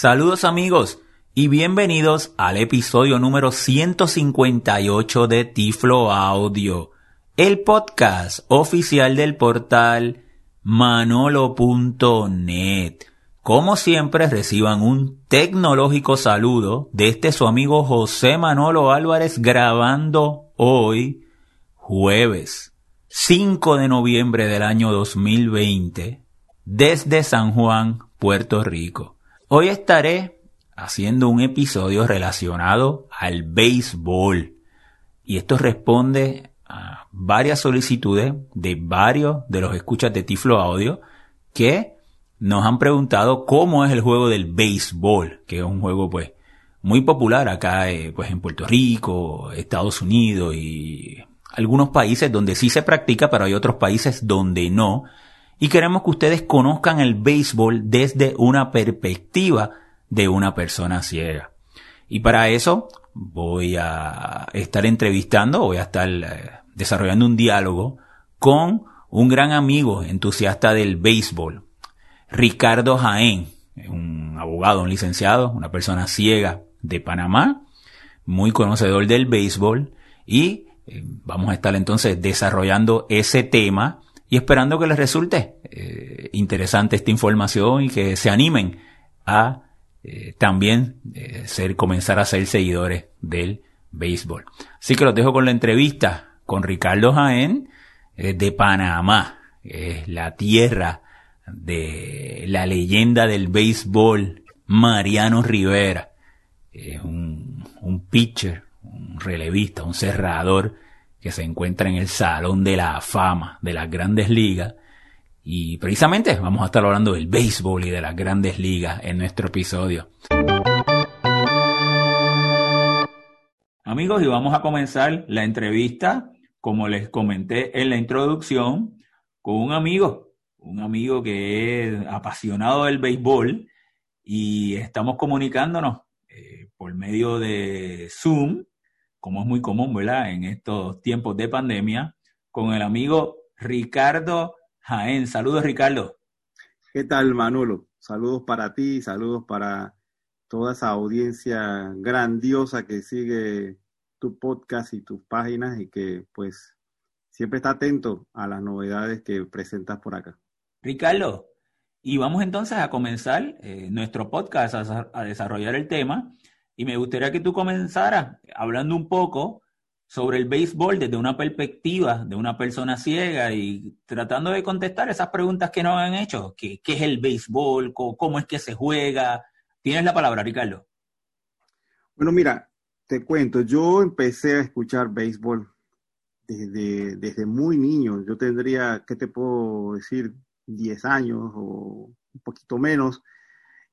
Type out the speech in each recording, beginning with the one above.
Saludos amigos y bienvenidos al episodio número 158 de Tiflo Audio, el podcast oficial del portal manolo.net. Como siempre reciban un tecnológico saludo de este su amigo José Manolo Álvarez grabando hoy jueves 5 de noviembre del año 2020 desde San Juan, Puerto Rico. Hoy estaré haciendo un episodio relacionado al béisbol. Y esto responde a varias solicitudes de varios de los escuchas de Tiflo Audio que nos han preguntado cómo es el juego del béisbol, que es un juego pues muy popular acá eh, pues en Puerto Rico, Estados Unidos y algunos países donde sí se practica, pero hay otros países donde no y queremos que ustedes conozcan el béisbol desde una perspectiva de una persona ciega. Y para eso voy a estar entrevistando, voy a estar eh, desarrollando un diálogo con un gran amigo entusiasta del béisbol, Ricardo Jaén, un abogado, un licenciado, una persona ciega de Panamá, muy conocedor del béisbol y eh, vamos a estar entonces desarrollando ese tema y esperando que les resulte eh, interesante esta información y que se animen a eh, también eh, ser, comenzar a ser seguidores del béisbol. Así que los dejo con la entrevista con Ricardo Jaén de Panamá, es la tierra de la leyenda del béisbol Mariano Rivera, es un, un pitcher, un relevista, un cerrador que se encuentra en el Salón de la Fama de las grandes ligas. Y precisamente vamos a estar hablando del béisbol y de las grandes ligas en nuestro episodio. Amigos, y vamos a comenzar la entrevista, como les comenté en la introducción, con un amigo, un amigo que es apasionado del béisbol y estamos comunicándonos eh, por medio de Zoom como es muy común, ¿verdad? En estos tiempos de pandemia, con el amigo Ricardo Jaén. Saludos, Ricardo. ¿Qué tal, Manolo? Saludos para ti, saludos para toda esa audiencia grandiosa que sigue tu podcast y tus páginas y que pues siempre está atento a las novedades que presentas por acá. Ricardo, y vamos entonces a comenzar eh, nuestro podcast a desarrollar el tema y me gustaría que tú comenzaras hablando un poco sobre el béisbol desde una perspectiva de una persona ciega y tratando de contestar esas preguntas que nos han hecho. ¿Qué, es el béisbol? ¿Cómo, es que se juega? Tienes la palabra, Ricardo. Bueno, mira, te cuento, yo empecé a escuchar béisbol desde, desde muy niño. Yo tendría, ¿qué te puedo decir? 10 años o un poquito menos.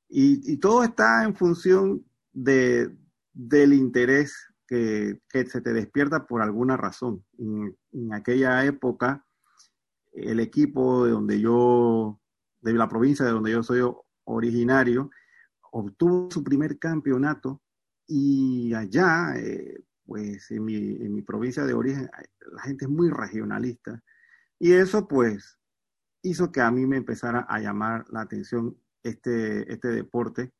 Y, y todo está en función de, del interés que, se te despierta por alguna razón. En, aquella época, el equipo de donde yo, de la provincia de donde yo soy originario, obtuvo su primer campeonato y allá, eh, pues en mi, en mi provincia de origen, la gente es muy regionalista. Y eso pues hizo que a mí me empezara a llamar la atención este, este deporte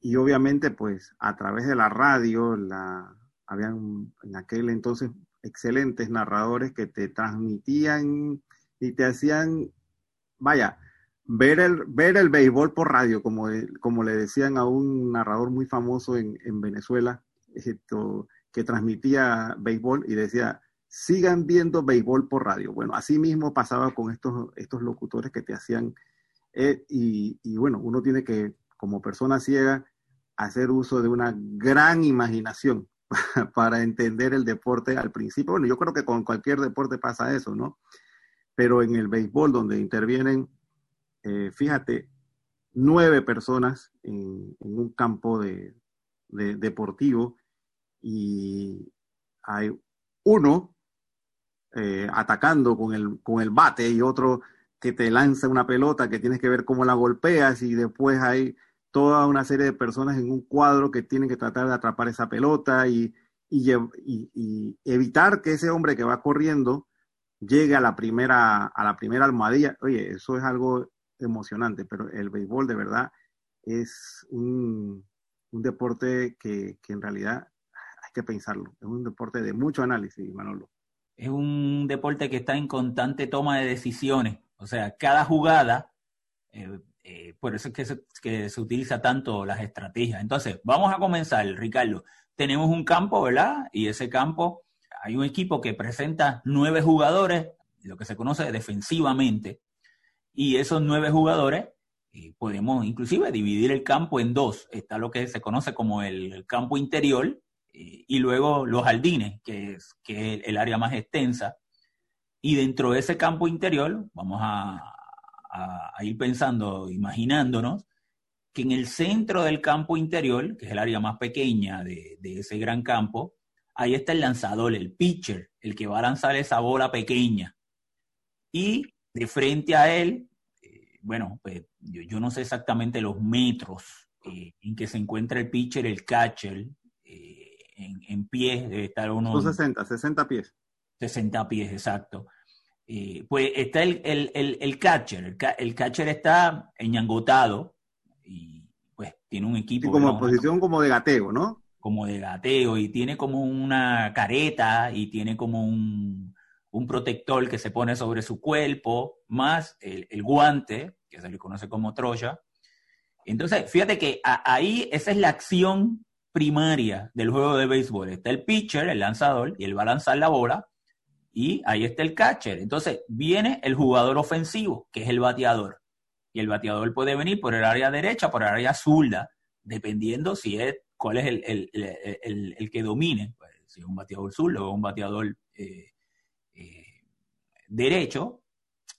y obviamente, pues a través de la radio, la, habían en aquel entonces excelentes narradores que te transmitían y te hacían, vaya, ver el, ver el béisbol por radio, como, como le decían a un narrador muy famoso en, en Venezuela, esto, que transmitía béisbol y decía, sigan viendo béisbol por radio. Bueno, así mismo pasaba con estos, estos locutores que te hacían, eh, y, y bueno, uno tiene que, como persona ciega, hacer uso de una gran imaginación para entender el deporte al principio. Bueno, yo creo que con cualquier deporte pasa eso, ¿no? Pero en el béisbol, donde intervienen, eh, fíjate, nueve personas en, un campo de, deportivo y hay uno eh, atacando con el, con el bate y otro que te lanza una pelota que tienes que ver cómo la golpeas y después hay toda una serie de personas en un cuadro que tienen que tratar de atrapar esa pelota y, y, evitar que ese hombre que va corriendo llegue a la primera, a la primera almohadilla. Oye, eso es algo emocionante, pero el béisbol de verdad es un, deporte que, en realidad hay que pensarlo. Es un deporte de mucho análisis, Manolo. Es un deporte que está en constante toma de decisiones. O sea, cada jugada, eh, eh, por eso es que se, que utiliza tanto las estrategias. Entonces, vamos a comenzar, Ricardo. Tenemos un campo, ¿verdad? Y ese campo, hay un equipo que presenta nueve jugadores, lo que se conoce defensivamente, y esos nueve jugadores podemos inclusive dividir el campo en dos. Está lo que se conoce como el campo interior y luego los jardines, que es, que el área más extensa. Y dentro de ese campo interior, vamos a, ir pensando, imaginándonos, que en el centro del campo interior, que es el área más pequeña de, de ese gran campo, ahí está el lanzador, el pitcher, el que va a lanzar esa bola pequeña. Y de frente a él bueno, pues yo, no sé exactamente los metros eh, en que se encuentra el pitcher, el catcher, eh, en, en pies, debe estar uno... Son 60, 60 pies. 60 pies, exacto. Eh, pues está el, el, catcher, el, catcher está eñangotado y pues tiene un equipo... como posición como de gateo, ¿no? Como de gateo y tiene como una careta y tiene como un, un protector que se pone sobre su cuerpo, más el, guante, que se le conoce como Troya. Entonces, fíjate que ahí esa es la acción primaria del juego de béisbol. Está el pitcher, el lanzador, y él va a lanzar la bola, y ahí está el catcher. Entonces, viene el jugador ofensivo, que es el bateador. Y el bateador puede venir por el área derecha, por el área zurda, dependiendo si es cuál es el, que domine. Pues, si es un bateador zurdo o un bateador eh, derecho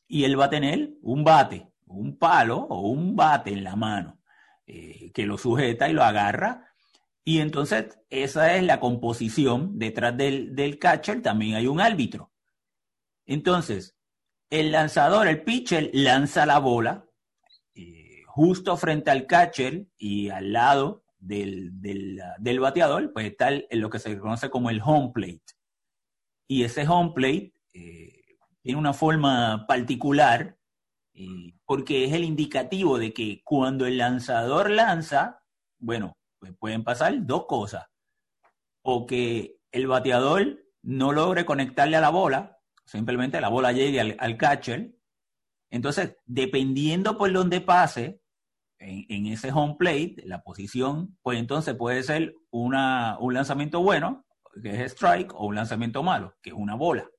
y él va a tener un bate, un palo o un bate en la mano eh, que lo sujeta y lo agarra. Y entonces esa es la composición. Detrás del, del catcher también hay un árbitro. Entonces, el lanzador, el pitcher, lanza la bola eh, justo frente al catcher y al lado del, del, bateador, pues está lo que se conoce como el home plate. Y ese home plate eh, tiene una forma particular, eh, porque es el indicativo de que cuando el lanzador lanza, bueno, pues pueden pasar dos cosas. O que el bateador no logre conectarle a la bola, simplemente la bola llegue al, catcher. Entonces, dependiendo por dónde pase, en, ese home plate, la posición, pues entonces puede ser una, un lanzamiento bueno, que es strike, o un lanzamiento malo, que es una bola.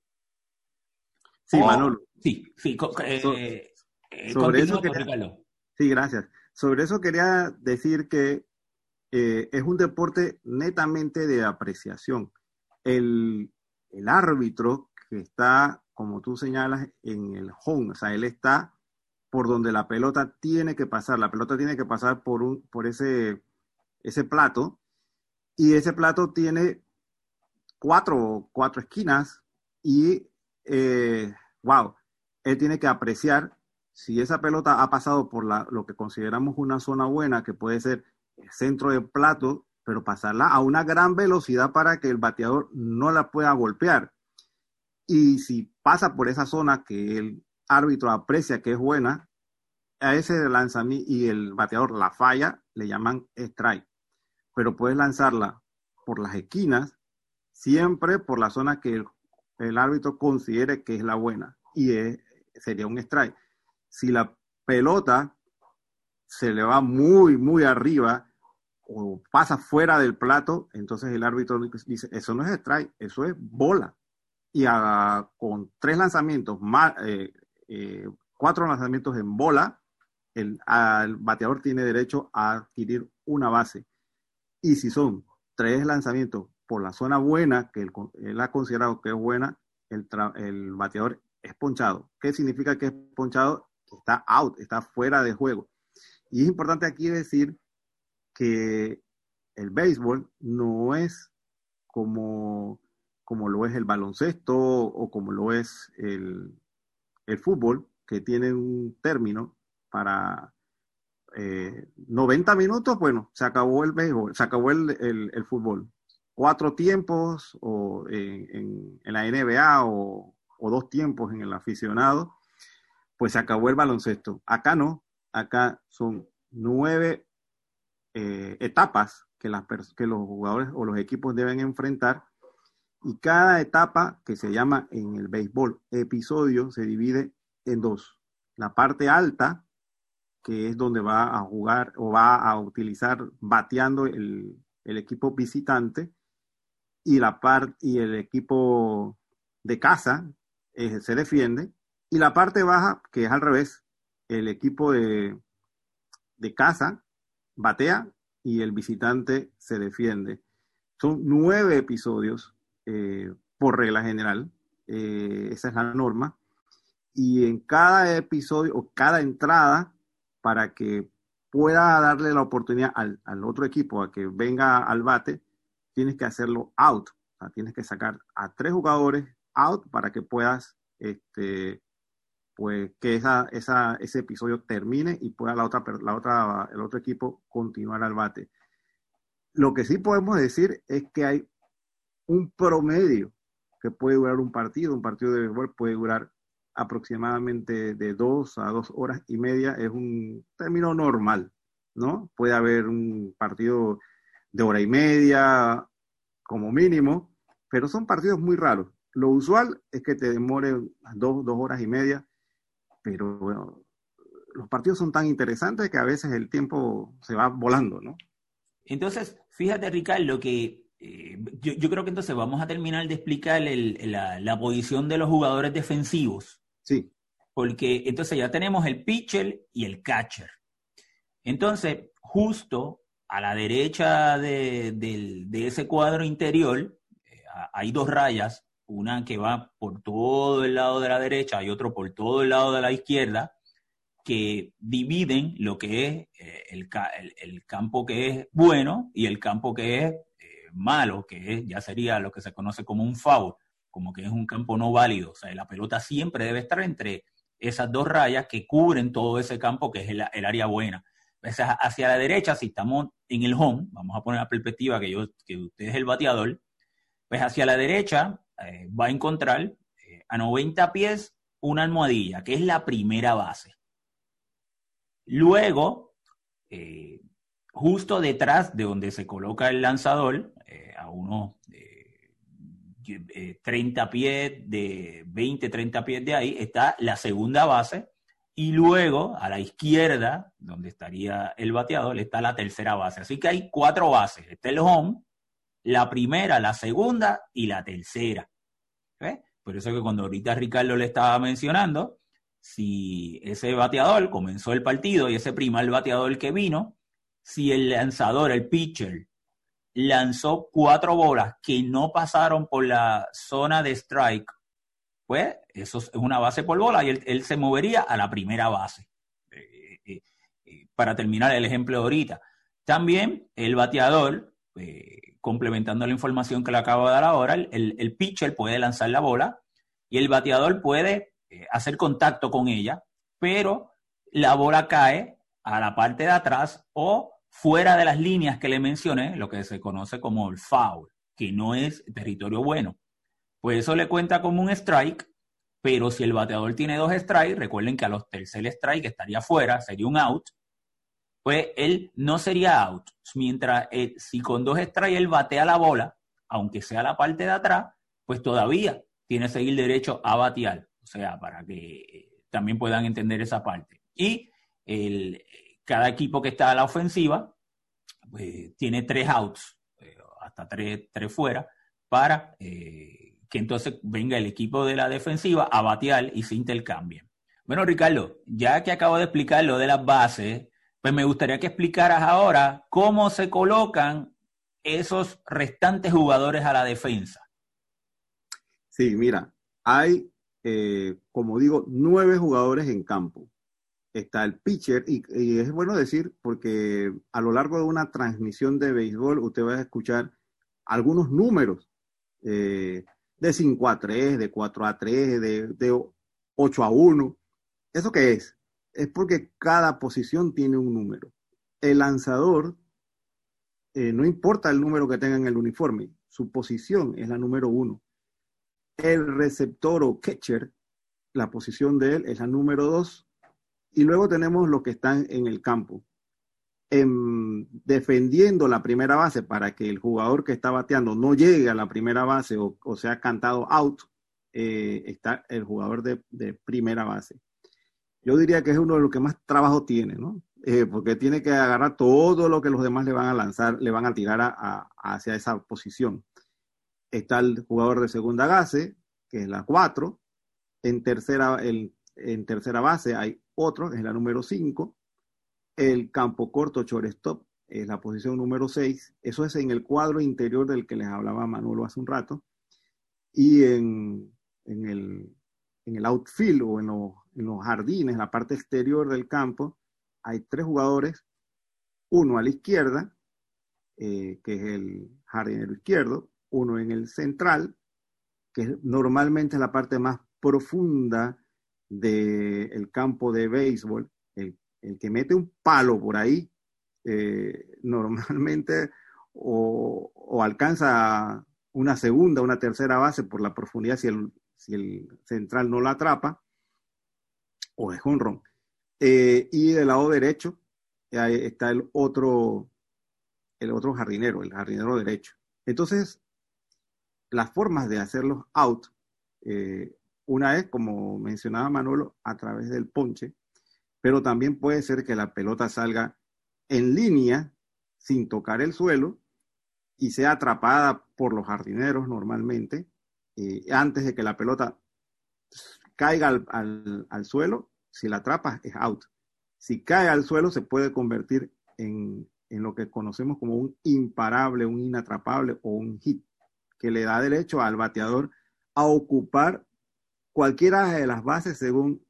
Sí, Manolo. Sí, sí. Eh, eh, sobre eso sí, gracias. Sobre eso quería decir que eh, es un deporte netamente de apreciación. El, el, árbitro que está, como tú señalas, en el home, o sea, él está por donde la pelota tiene que pasar. La pelota tiene que pasar por, un, por ese, ese plato y ese plato tiene cuatro, cuatro esquinas y eh, wow, él tiene que apreciar si esa pelota ha pasado por lo que consideramos una zona buena, que puede ser centro del plato, pero pasarla a una gran velocidad para que el bateador no la pueda golpear. Y si pasa por esa zona que el árbitro aprecia que es buena, a ese lanzamiento y el bateador la falla, le llaman strike. Pero puedes lanzarla por las esquinas, siempre por la zona que el el árbitro considere que es la buena y sería un strike. Si la pelota se le va muy, muy arriba o pasa fuera del plato, entonces el árbitro dice, eso no es strike, eso es bola. Y con tres lanzamientos, más, eh, eh, cuatro lanzamientos en bola, el, bateador tiene derecho a adquirir una base. Y si son tres lanzamientos por la zona buena, que él, ha considerado que es buena, el, el, bateador es ponchado. ¿Qué significa que es ponchado? Está out, está fuera de juego. Y es importante aquí decir que el béisbol no es como, como lo es el baloncesto o como lo es el, fútbol, que tiene un término para 90 eh, minutos, bueno, se acabó el béisbol, se acabó el, fútbol cuatro tiempos o en, la NBA o, dos tiempos en el aficionado, pues se acabó el baloncesto. Acá no, acá son nueve eh, etapas que, los jugadores o los equipos deben enfrentar y cada etapa que se llama en el béisbol episodio se divide en dos. La parte alta, que es donde va a jugar o va a utilizar bateando el, equipo visitante, y, la parte y el equipo de casa eh, se defiende, y la parte baja, que es al revés, el equipo de, de casa batea y el visitante se defiende. Son nueve episodios eh, por regla general, eh, esa es la norma, y en cada episodio o cada entrada, para que pueda darle la oportunidad al, otro equipo a que venga al bate, tienes que hacerlo out, tienes que sacar a tres jugadores out para que puedas este, pues que esa, esa, ese episodio termine y pueda la otra, la otra, el otro equipo continuar al bate. Lo que sí podemos decir es que hay un promedio que puede durar un partido. Un partido de béisbol puede durar aproximadamente de dos a dos horas y media. Es un término normal, ¿no? Puede haber un partido de hora y media como mínimo, pero son partidos muy raros. Lo usual es que te demore dos, dos horas y media, pero bueno, los partidos son tan interesantes que a veces el tiempo se va volando, ¿no? Entonces, fíjate, Ricardo, que eh, yo, creo que entonces vamos a terminar de explicar la, posición de los jugadores defensivos. Sí. Porque entonces ya tenemos el pitcher y el catcher. Entonces, justo a la derecha de, ese cuadro interior eh, hay dos rayas, una que va por todo el lado de la derecha y otro por todo el lado de la izquierda, que dividen lo que es eh, el, campo que es bueno y el campo que es malo, que ya sería lo que se conoce como un foul, como que es un campo no válido. O sea, la pelota siempre debe estar entre esas dos rayas que cubren todo ese campo que es el, área buena. hacia la derecha, si estamos en el home, vamos a poner la perspectiva que, yo, que usted es el bateador, pues hacia la derecha eh, va a encontrar eh, a 90 pies una almohadilla, que es la primera base. Luego, eh, justo detrás de donde se coloca el lanzador, a unos 30 eh, pies, de 20, 30 pies de ahí, está la segunda base. Y luego, a la izquierda, donde estaría el bateador, está la tercera base. Así que hay cuatro bases. Está el home, la primera, la segunda y la tercera. Por eso que cuando ahorita Ricardo le estaba mencionando, si ese bateador comenzó el partido y ese primer bateador que vino, si el lanzador, el pitcher, lanzó cuatro bolas que no pasaron por la zona de strike, pues eso es una base por bola y él, se movería a la primera base. Eh, eh, eh, para terminar el ejemplo de ahorita. También el bateador, complementando la información que le acabo de dar ahora, el, el, pitcher puede lanzar la bola y el bateador puede hacer contacto con ella, pero la bola cae a la parte de atrás o fuera de las líneas que le mencioné, lo que se conoce como el foul, que no es territorio bueno. Pues eso le cuenta como un strike, pero si el bateador tiene dos strikes, recuerden que a los tercer strike estaría fuera, sería un out, pues él no sería out. Mientras eh, si con dos strikes él batea la bola, aunque sea la parte de atrás, pues todavía tiene que seguir derecho a batear. O sea, para que eh, también puedan entender esa parte. Y el, cada equipo que está a la ofensiva pues, tiene tres outs, eh, hasta tres, tres, fuera, para que entonces venga el equipo de la defensiva a batear y se intercambien. Bueno, Ricardo, ya que acabo de explicar lo de las bases, pues me gustaría que explicaras ahora cómo se colocan esos restantes jugadores a la defensa. Sí, mira, hay, eh, como digo, nueve jugadores en campo está el pitcher, y, es bueno decir, porque a lo largo de una transmisión de béisbol usted va a escuchar algunos números eh, de 5 a 3, de 4 a 3, de, 8 a 1. ¿Eso qué es? Es porque cada posición tiene un número. El lanzador, eh, no importa el número que tenga en el uniforme, su posición es la número uno. El receptor o catcher, la posición de él es la número dos y luego tenemos los que están en el campo. defendiendo la primera base para que el jugador que está bateando no llegue a la primera base o, sea cantado out, eh, está el jugador de, primera base. Yo diría que es uno de los que más trabajo tiene, ¿no? Eh, porque tiene que agarrar todo lo que los demás le van a lanzar, le van a tirar hacia esa posición. Está el jugador de segunda base, que es la 4. En tercera, en tercera base hay otro, que es la número 5 el campo corto shortstop es la posición número 6. Eso es en el cuadro interior del que les hablaba Manolo hace un rato. Y en, el, outfield o en, los jardines, la parte exterior del campo, hay tres jugadores. Uno a la izquierda, eh, que es el jardinero izquierdo. Uno en el central, que es normalmente la parte más profunda del campo de béisbol, el que mete un palo por ahí, eh, normalmente o, alcanza una segunda, una tercera base por la profundidad si el central no la atrapa, o es un Eh, y del lado derecho está el otro, el otro jardinero, el jardinero derecho. Entonces, las formas de hacerlos out, eh, una es, como mencionaba Manolo, a través del ponche, pero también puede ser que la pelota salga en línea sin tocar el suelo y sea atrapada por los jardineros normalmente eh, antes de que la pelota caiga al, suelo. Si la atrapa es out. Si cae al suelo se puede convertir en, en lo que conocemos como un imparable, un inatrapable o un hit, que le da derecho al bateador a ocupar cualquiera de las bases según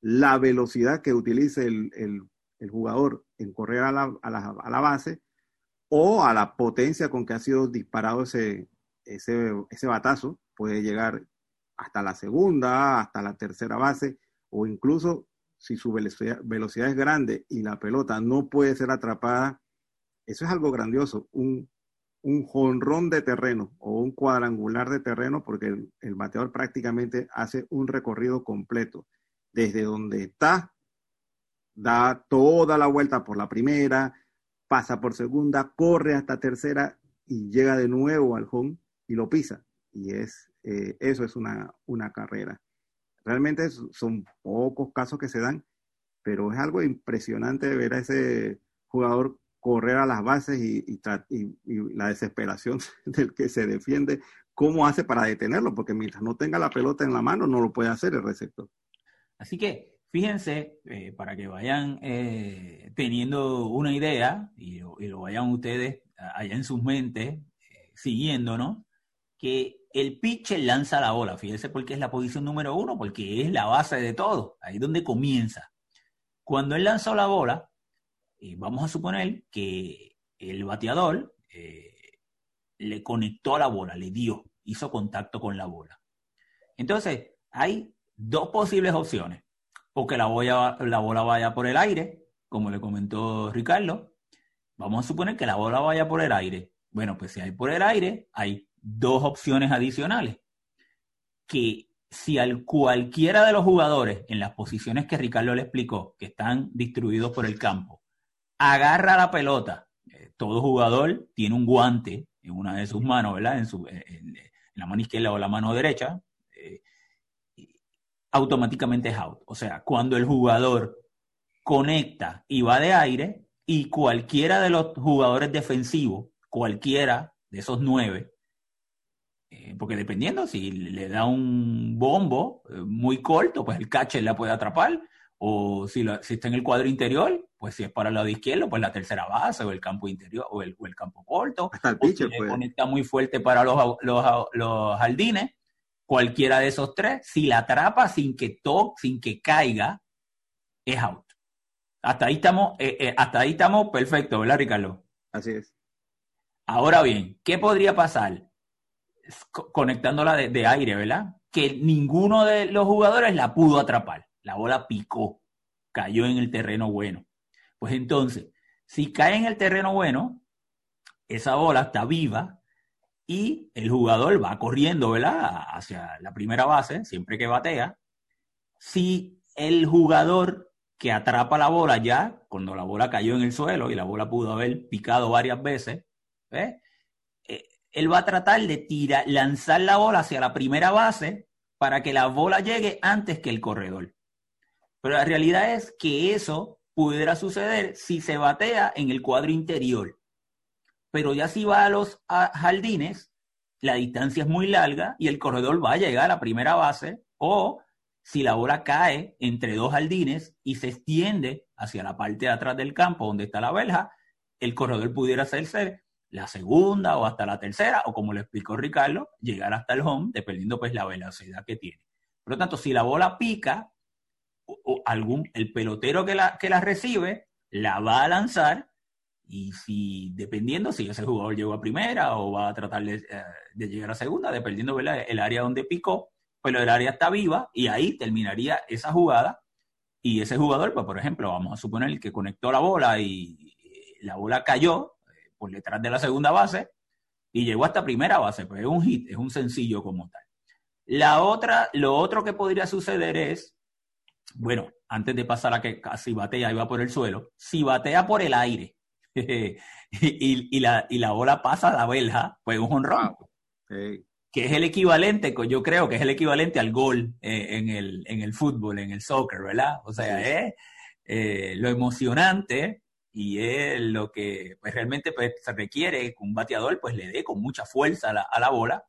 la velocidad que utilice el, jugador en correr a la, base o a la potencia con que ha sido disparado ese, ese, batazo. Puede llegar hasta la segunda, hasta la tercera base o incluso si su velocidad, es grande y la pelota no puede ser atrapada, eso es algo grandioso, un, un jonrón de terreno o un cuadrangular de terreno porque el, el, bateador prácticamente hace un recorrido completo desde donde está, da toda la vuelta por la primera, pasa por segunda, corre hasta tercera y llega de nuevo al home y lo pisa. Y es, eh, eso es una, una carrera. Realmente son pocos casos que se dan, pero es algo impresionante ver a ese jugador correr a las bases y, y, la desesperación del que se defiende, cómo hace para detenerlo, porque mientras no tenga la pelota en la mano no lo puede hacer el receptor. Así que fíjense, eh, para que vayan eh, teniendo una idea y, lo vayan ustedes allá en sus mentes eh, siguiéndonos, que el pitcher lanza la bola. Fíjense porque es la posición número uno, porque es la base de todo, ahí es donde comienza. Cuando él lanzó la bola, vamos a suponer que el bateador le conectó a la bola, le dio, hizo contacto con la bola. Entonces, hay dos posibles opciones. O que la, la bola vaya por el aire, como le comentó Ricardo. Vamos a suponer que la bola vaya por el aire. Bueno, pues si hay por el aire, hay dos opciones adicionales. Que si al cualquiera de los jugadores en las posiciones que Ricardo le explicó, que están distribuidos por el campo, agarra la pelota, eh, todo jugador tiene un guante en una de sus manos, ¿verdad? En, su, en la mano izquierda o la mano derecha, automáticamente es out. O sea, cuando el jugador conecta y va de aire y cualquiera de los jugadores defensivos, cualquiera de esos nueve, eh, porque dependiendo si le da un bombo eh, muy corto, pues el catcher la puede atrapar, o si, está en el cuadro interior, pues si es para el lado izquierdo, pues la tercera base o el campo interior o el, campo corto. Hasta el pitcher, pues. conecta muy fuerte para los, los, los jardines, Cualquiera de esos tres, si la atrapa sin que toque, sin que caiga, es out. Hasta ahí estamos, eh, hasta ahí estamos perfecto, ¿verdad, Ricardo? Así es. Ahora bien, ¿qué podría pasar? Conectándola de, aire, ¿verdad? Que ninguno de los jugadores la pudo atrapar. La bola picó, cayó en el terreno bueno. Pues entonces, si cae en el terreno bueno, esa bola está viva, y el jugador va corriendo, ¿verdad? Hacia la primera base, siempre que batea. Si el jugador que atrapa la bola ya, cuando la bola cayó en el suelo y la bola pudo haber picado varias veces, ¿eh? Él va a tratar de tirar, lanzar la bola hacia la primera base para que la bola llegue antes que el corredor. Pero la realidad es que eso pudiera suceder si se batea en el cuadro interior. Pero ya si va a los jardines, la distancia es muy larga y el corredor va a llegar a la primera base o si la bola cae entre dos jardines y se extiende hacia la parte de atrás del campo donde está la verja, el corredor pudiera hacerse la segunda o hasta la tercera, o como le explicó Ricardo, llegar hasta el home, dependiendo pues la velocidad que tiene. Por lo tanto, si la bola pica, o, algún, el pelotero que la, que la recibe la va a lanzar y si, dependiendo si ese jugador llegó a primera o va a tratar de, eh, llegar a segunda, dependiendo el área donde picó, pero pues, el área está viva y ahí terminaría esa jugada y ese jugador, pues por ejemplo, vamos a suponer que conectó la bola y la bola cayó por detrás de la segunda base y llegó hasta primera base, pues es un hit, es un sencillo como tal. La otra, lo otro que podría suceder es, bueno, antes de pasar a que casi batea y va por el suelo, si batea por el aire y, la, y la bola pasa a la verja, pues un honrón. Que es el equivalente, yo creo que es el equivalente al gol eh, en, el, en el fútbol, en el soccer, ¿verdad? O sea, es eh, lo emocionante y es lo que pues, realmente pues, se requiere que un bateador pues le dé con mucha fuerza a la, bola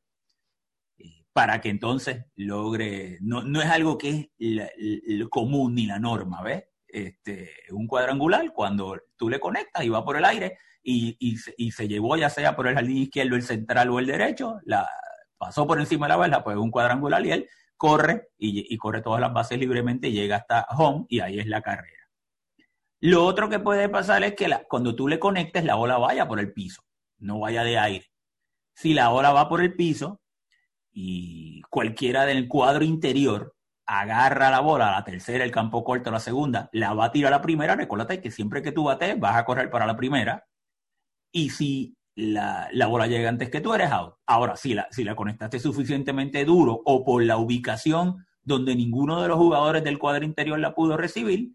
eh, para que entonces logre, no, no es algo que es común ni la norma, ¿ves? Este, un cuadrangular, cuando tú le conectas y va por el aire y, y, se, llevó ya sea por el jardín izquierdo, el central o el derecho, pasó por encima de la bola, pues un cuadrangular y él corre y, y corre todas las bases libremente, llega hasta home y ahí es la carrera. Lo otro que puede pasar es que cuando tú le conectes, la bola vaya por el piso, no vaya de aire. Si la bola va por el piso y cualquiera del cuadro interior agarra la bola, la tercera, el campo corto, la segunda, la va a tirar a la primera, recuérdate que siempre que tú bates vas a correr para la primera. Y si la, bola llega antes que tú, eres out. Ahora, si la, si la conectaste suficientemente duro o por la ubicación donde ninguno de los jugadores del cuadro interior la pudo recibir,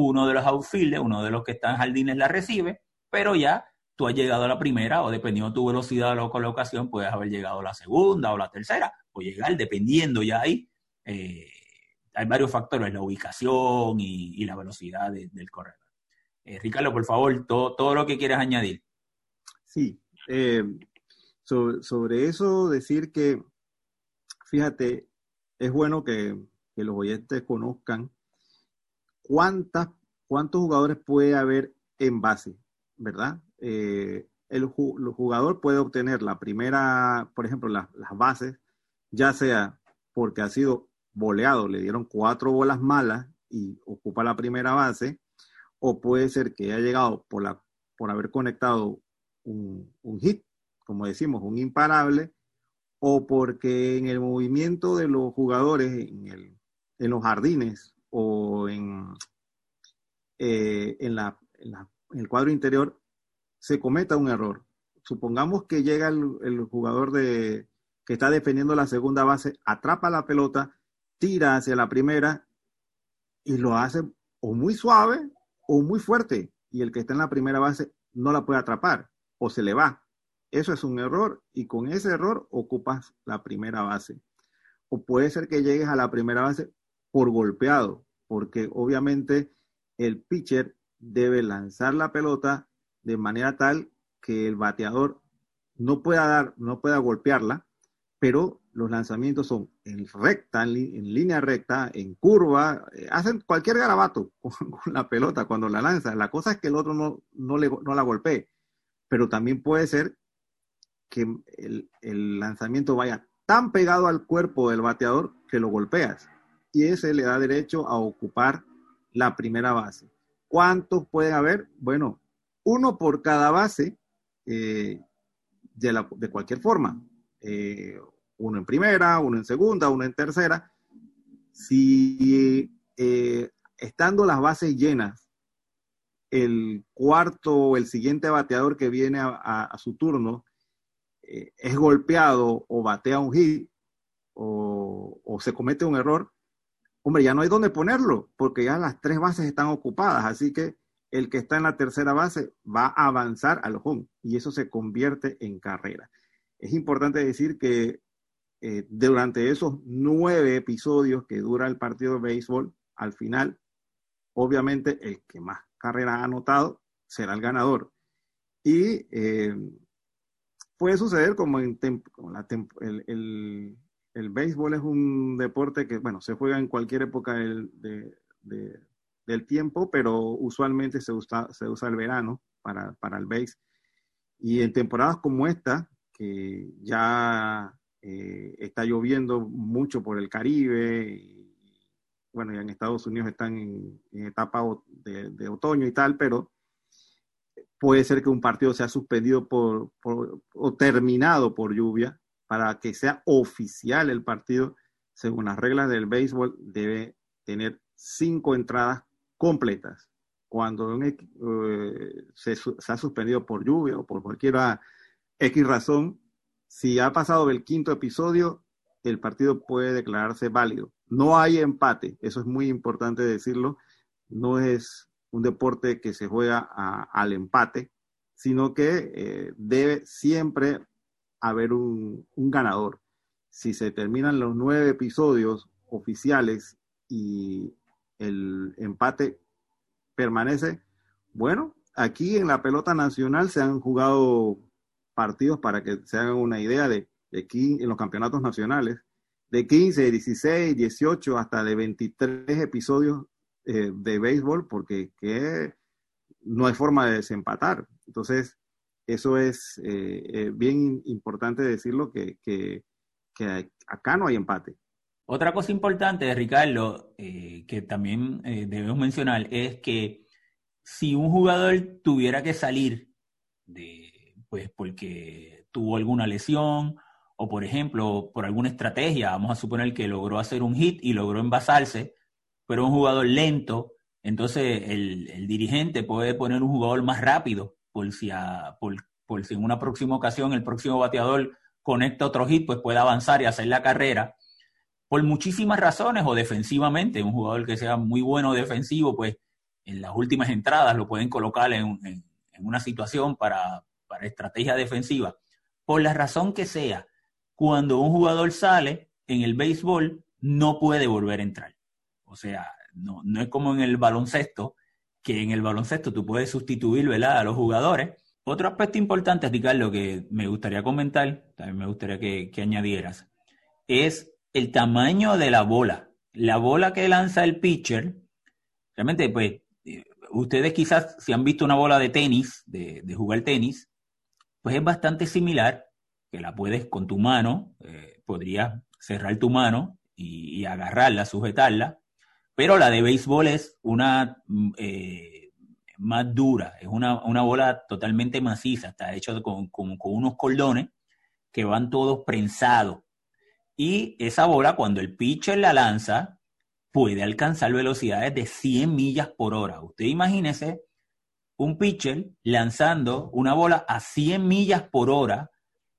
uno de los outfielders, uno de los que están en jardines la recibe, pero ya tú has llegado a la primera o dependiendo de tu velocidad o la colocación, puedes haber llegado a la segunda o la tercera o llegar dependiendo ya ahí. Eh, hay varios factores, la ubicación y, la velocidad del corredor. Eh, Ricardo, por favor, todo, todo lo que quieras añadir. Sí, eh, sobre, eso decir que, fíjate, es bueno que, que los oyentes conozcan cuántas, cuántos jugadores puede haber en base, ¿verdad? Eh, el, jugador puede obtener la primera, por ejemplo, las bases, ya sea porque ha sido boleado, le dieron cuatro bolas malas y ocupa la primera base, o puede ser que haya llegado por, la, por haber conectado un, un hit, como decimos, un imparable, o porque en el movimiento de los jugadores en, el, en los jardines o en, eh, en, la, en, el cuadro interior se cometa un error. Supongamos que llega el, jugador de, que está defendiendo la segunda base, atrapa la pelota, tira hacia la primera y lo hace o muy suave o muy fuerte y el que está en la primera base no la puede atrapar o se le va. Eso es un error y con ese error ocupas la primera base. O puede ser que llegues a la primera base por golpeado, porque obviamente el pitcher debe lanzar la pelota de manera tal que el bateador no pueda dar, no pueda golpearla, pero los lanzamientos son en recta, en, línea recta, en curva, eh, hacen cualquier garabato con, la pelota cuando la lanza. La cosa es que el otro no, no, le, la golpee, pero también puede ser que el lanzamiento vaya tan pegado al cuerpo del bateador que lo golpeas y ese le da derecho a ocupar la primera base. ¿Cuántos pueden haber? Bueno, uno por cada base eh, de, cualquier forma. Eh, uno en primera, uno en segunda, uno en tercera. Si eh, estando las bases llenas, el cuarto o el siguiente bateador que viene a, su turno es golpeado o batea un hit o se comete un error, hombre, ya no hay dónde ponerlo, porque ya las tres bases están ocupadas, así que el que está en la tercera base va a avanzar al home y eso se convierte en carrera. Es importante decir que eh, durante esos nueve episodios que dura el partido de béisbol, al final, obviamente el que más carreras ha anotado será el ganador. Y eh, puede suceder como en el, el, béisbol es un deporte que, bueno, se juega en cualquier época del, del tiempo, pero usualmente se usa, se usa el verano para, para el béis. Y en temporadas como esta, que ya eh, está lloviendo mucho por el Caribe, bueno, ya en Estados Unidos están en, etapa de, otoño y tal, pero puede ser que un partido sea suspendido por, o terminado por lluvia para que sea oficial el partido, según las reglas del béisbol, debe tener cinco entradas completas. Cuando eh, se, ha suspendido por lluvia o por cualquier X razón, si ha pasado el quinto episodio, el partido puede declararse válido. No hay empate, eso es muy importante decirlo. No es un deporte que se juega al empate, sino que eh, debe siempre haber un, un, ganador. Si se terminan los nueve episodios oficiales y el empate permanece, bueno, aquí en la pelota nacional se han jugado partidos para que se hagan una idea de, aquí en los campeonatos nacionales, de 15, 16, 18 hasta de 23 episodios eh, de béisbol, porque que no hay forma de desempatar. Entonces, eso es eh, eh, bien importante decirlo, que, acá no hay empate. Otra cosa importante, Ricardo, que también debemos mencionar, es que si un jugador tuviera que salir de, pues porque tuvo alguna lesión o, por ejemplo, por alguna estrategia. Vamos a suponer que logró hacer un hit y logró envasarse, pero un jugador lento. Entonces, el, dirigente puede poner un jugador más rápido por si, por, si en una próxima ocasión el próximo bateador conecta otro hit, pues puede avanzar y hacer la carrera. Por muchísimas razones, o defensivamente, un jugador que sea muy bueno defensivo, pues en las últimas entradas lo pueden colocar en, en una situación para, para estrategia defensiva, por la razón que sea, cuando un jugador sale en el béisbol, no puede volver a entrar. O sea, no, no es como en el baloncesto, que en el baloncesto tú puedes sustituir ¿verdad? a los jugadores. Otro aspecto importante, Ricardo, que me gustaría comentar, también me gustaría que, que añadieras, es el tamaño de la bola. La bola que lanza el pitcher, realmente, pues, eh, ustedes quizás si han visto una bola de tenis, de, de jugar tenis, pues es bastante similar, que la puedes con tu mano, eh, podrías cerrar tu mano y, agarrarla, sujetarla, pero la de béisbol es una mm, eh, más dura, es una, bola totalmente maciza, está hecha con, con, unos cordones que van todos prensados. Y esa bola, cuando el pitcher la lanza, puede alcanzar velocidades de 100 millas por hora. Usted imagínese un pitcher lanzando una bola a 100 millas por hora,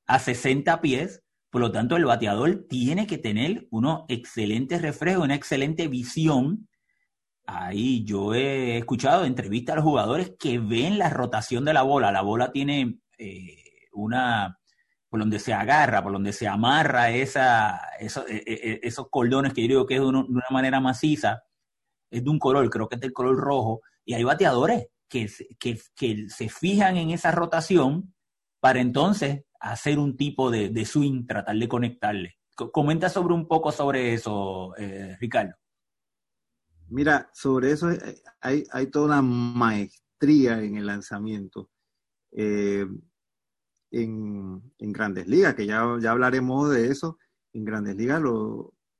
a 60 pies, por lo tanto el bateador tiene que tener unos excelentes reflejos, una excelente visión. Ahí yo he escuchado entrevistas a los jugadores que ven la rotación de la bola. La bola tiene eh, una, por donde se agarra, por donde se amarra esa, e, e, e, esos cordones que yo digo que es de, de una manera maciza, es de un color, creo que es del color rojo, y hay bateadores que, se fijan en esa rotación para entonces hacer un tipo de, swing, tratar de conectarle. comenta sobre un poco sobre eso, eh, Ricardo. Mira, sobre eso eh, hay, toda una maestría en el lanzamiento. Eh, en, Grandes Ligas, que ya, ya hablaremos de eso, en Grandes Ligas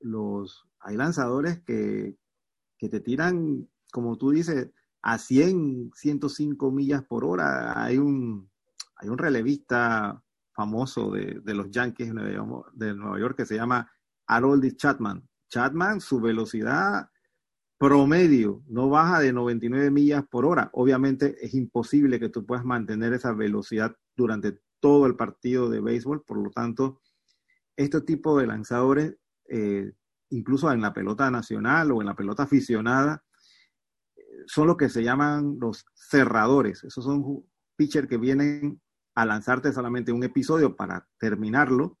los, hay lanzadores que, que te tiran, como tú dices, a 100, 105 millas por hora. Hay un, hay un relevista famoso de, los Yankees de Nueva York que se llama Harold Chapman. Chapman, su velocidad promedio no baja de 99 millas por hora. Obviamente es imposible que tú puedas mantener esa velocidad durante todo el partido de béisbol, por lo tanto, este tipo de lanzadores eh, incluso en la pelota nacional o en la pelota aficionada, son los que se llaman los cerradores. Esos son pitchers que vienen a lanzarte solamente un episodio para terminarlo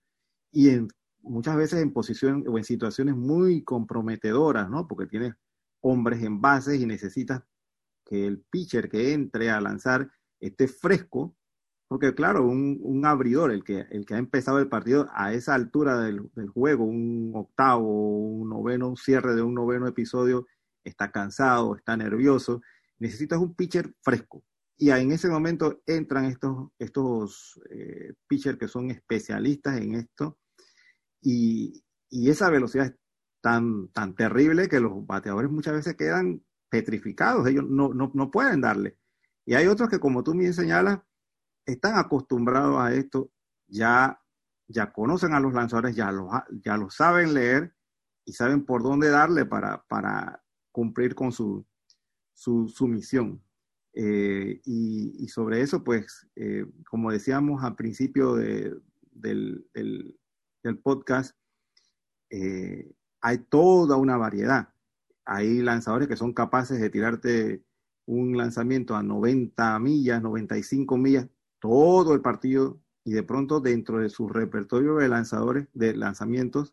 y en, muchas veces en posición o en situaciones muy comprometedoras, ¿no? Porque tienes hombres en bases y necesitas que el pitcher que entre a lanzar esté fresco, porque claro, un, abridor, el que, el que ha empezado el partido a esa altura del, juego, un octavo, un noveno, un cierre de un noveno episodio, está cansado, está nervioso, necesitas un pitcher fresco. Y en ese momento entran estos, estos eh, pitchers que son especialistas en esto, y, y esa velocidad es tan, tan terrible que los bateadores muchas veces quedan petrificados, ellos no, no, no pueden darle. Y hay otros que, como tú me señalas, están acostumbrados a esto, ya, ya conocen a los lanzadores, ya lo, ya saben leer y saben por dónde darle para, para cumplir con su, su, su misión. Eh, y, sobre eso, pues, eh, como decíamos al principio de, del, del, del, podcast, eh, hay toda una variedad. Hay lanzadores que son capaces de tirarte un lanzamiento a 90 millas, 95 millas, todo el partido, y de pronto dentro de su repertorio de lanzadores, de lanzamientos,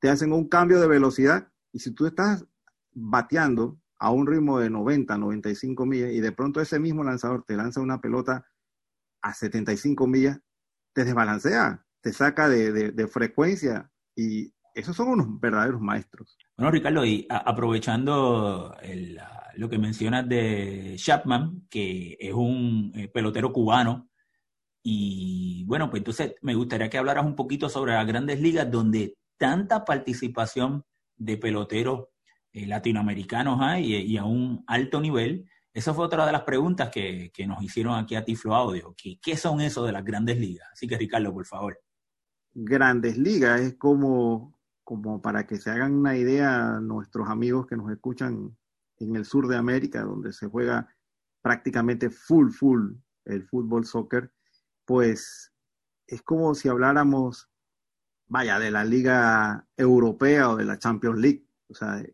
te hacen un cambio de velocidad. Y si tú estás bateando a un ritmo de 90, 95 millas, y de pronto ese mismo lanzador te lanza una pelota a 75 millas, te desbalancea, te saca de, de frecuencia y esos son unos verdaderos maestros. Bueno, Ricardo, y aprovechando lo que mencionas de Chapman, que es un eh, pelotero cubano, y bueno, pues entonces me gustaría que hablaras un poquito sobre las grandes ligas, donde tanta participación de peloteros eh, latinoamericanos hay y, a un alto nivel. Esa fue otra de las preguntas que, nos hicieron aquí a Tiflo Audio. ¿Qué, ¿Qué son eso de las grandes ligas? Así que, Ricardo, por favor. Grandes ligas es como como para que se hagan una idea nuestros amigos que nos escuchan en el sur de América, donde se juega prácticamente full, full el fútbol soccer, pues es como si habláramos, vaya, de la Liga Europea o de la Champions League. O sea,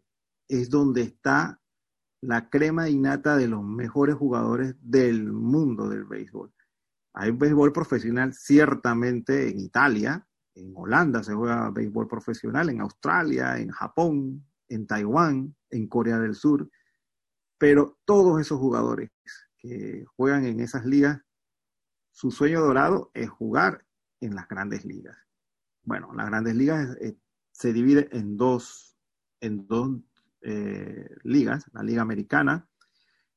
es donde está la crema innata de los mejores jugadores del mundo del béisbol. Hay béisbol profesional ciertamente en Italia, en Holanda se juega béisbol profesional, en Australia, en Japón, en Taiwán, en Corea del Sur, pero todos esos jugadores que juegan en esas ligas, su sueño dorado es jugar en las grandes ligas. Bueno, las grandes ligas eh, se divide en dos, en dos eh, ligas, la liga americana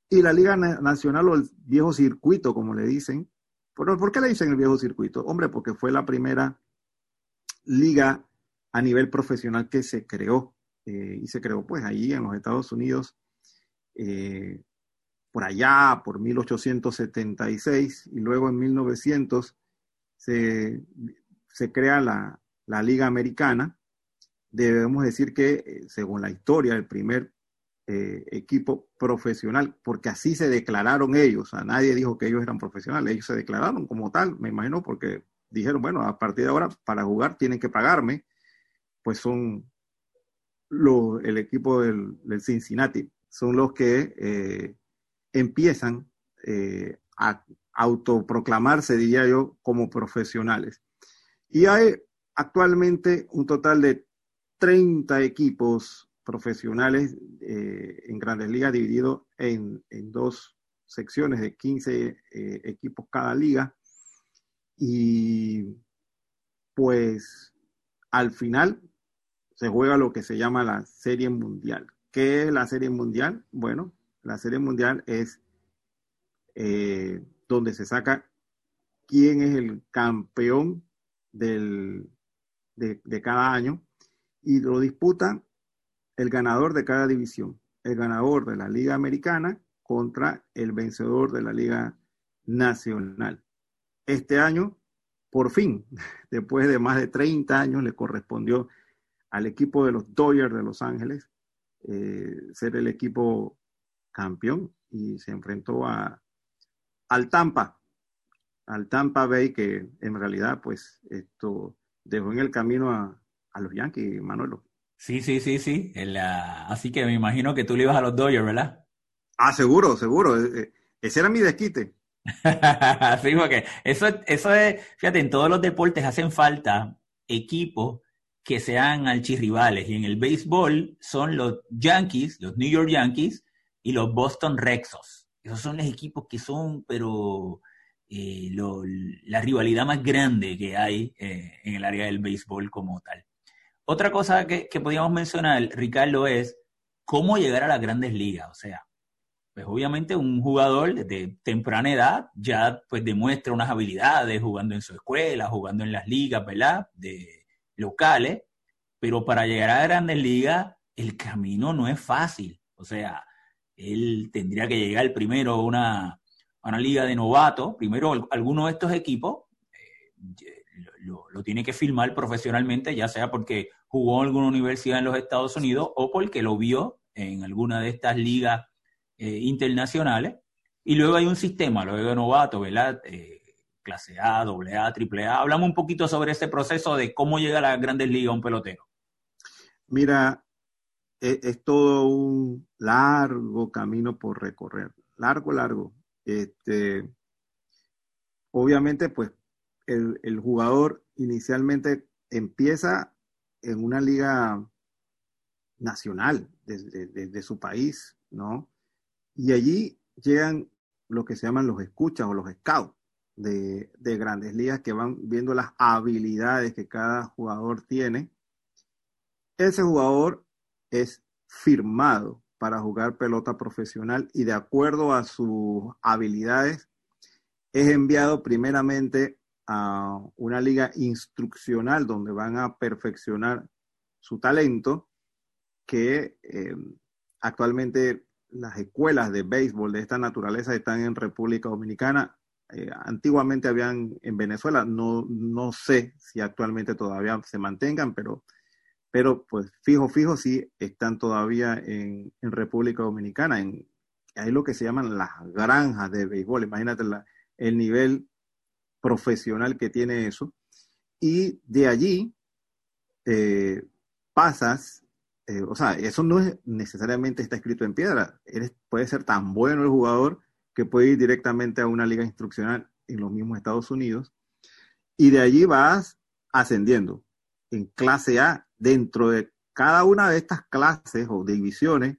y la liga nacional o el viejo circuito, como le dicen. ¿Por, ¿Por qué le dicen el viejo circuito? Hombre, porque fue la primera liga a nivel profesional que se creó. Eh, y se creó pues ahí en los Estados Unidos, eh, por allá, por 1876, y luego en 1900 se, se crea la, la, Liga Americana. Debemos decir que, eh, según la historia, el primer equipo profesional, porque así se declararon ellos, a nadie dijo que ellos eran profesionales, ellos se declararon como tal, me imagino, porque dijeron, bueno, a partir de ahora para jugar tienen que pagarme, pues son los, el equipo del, Cincinnati, son los que eh, empiezan eh, a autoproclamarse, diría yo, como profesionales. Y hay actualmente un total de 30 equipos profesionales eh, en grandes ligas divididos en, en, dos secciones de 15 equipos cada liga y pues al final se juega lo que se llama la Serie Mundial. ¿Qué es la Serie Mundial? Bueno, la Serie Mundial es eh, donde se saca quién es el campeón del, de, de, cada año y lo disputan el ganador de cada división, el ganador de la Liga Americana contra el vencedor de la Liga Nacional. Este año, por fin, después de más de 30 años, le correspondió al equipo de los Dodgers de Los Ángeles eh, ser el equipo campeón y se enfrentó a, al Tampa, al Tampa Bay, que en realidad, pues, esto dejó en el camino a, a los Yankees, Manuelo. Sí, sí, sí, sí. Así que me imagino que tú le ibas a los Dodgers, ¿verdad? Ah, seguro, seguro. E, e, ese era mi desquite. sí, porque eso, eso es, fíjate, en todos los deportes hacen falta equipos que sean archirrivales. Y en el béisbol son los Yankees, los New York Yankees y los Boston Red Sox. Esos son los equipos que son, pero eh, la rivalidad más grande que hay eh, en el área del béisbol como tal. Otra cosa que, que podríamos mencionar, Ricardo, es cómo llegar a las grandes ligas. O sea, pues obviamente un jugador de temprana edad ya pues demuestra unas habilidades jugando en su escuela, jugando en las ligas, ¿verdad? De locales, pero para llegar a grandes ligas el camino no es fácil. O sea, él tendría que llegar primero a una, una liga de novatos, primero alguno de estos equipos eh, lo, tiene que firmar profesionalmente, ya sea porque jugó en alguna universidad en los Estados Unidos o porque lo vio en alguna de estas ligas eh, internacionales. Y luego hay un sistema, luego de novato, ¿verdad? Eh, clase A, AA, AAA. Hablamos un poquito sobre ese proceso de cómo llega a las grandes ligas un pelotero. Mira, es, es, todo un largo camino por recorrer, largo, largo. Este, obviamente, pues el, jugador inicialmente empieza en una liga nacional desde, desde, su país, ¿no? Y allí llegan lo que se llaman los escuchas o los scouts de, de, grandes ligas que van viendo las habilidades que cada jugador tiene. Ese jugador es firmado para jugar pelota profesional y de acuerdo a sus habilidades es enviado primeramente a una liga instruccional donde van a perfeccionar su talento que eh, actualmente las escuelas de béisbol de esta naturaleza están en República Dominicana. Eh, antiguamente habían en Venezuela, no, no sé si actualmente todavía se mantengan, pero, pero pues fijo, fijo, sí están todavía en, República Dominicana. En, hay lo que se llaman las granjas de béisbol. Imagínate la, el nivel profesional que tiene eso. Y de allí eh, pasas eh, o sea, eso no es necesariamente está escrito en piedra. Puede ser tan bueno el jugador que puede ir directamente a una liga instruccional en los mismos Estados Unidos y de allí vas ascendiendo en clase A. Dentro de cada una de estas clases o divisiones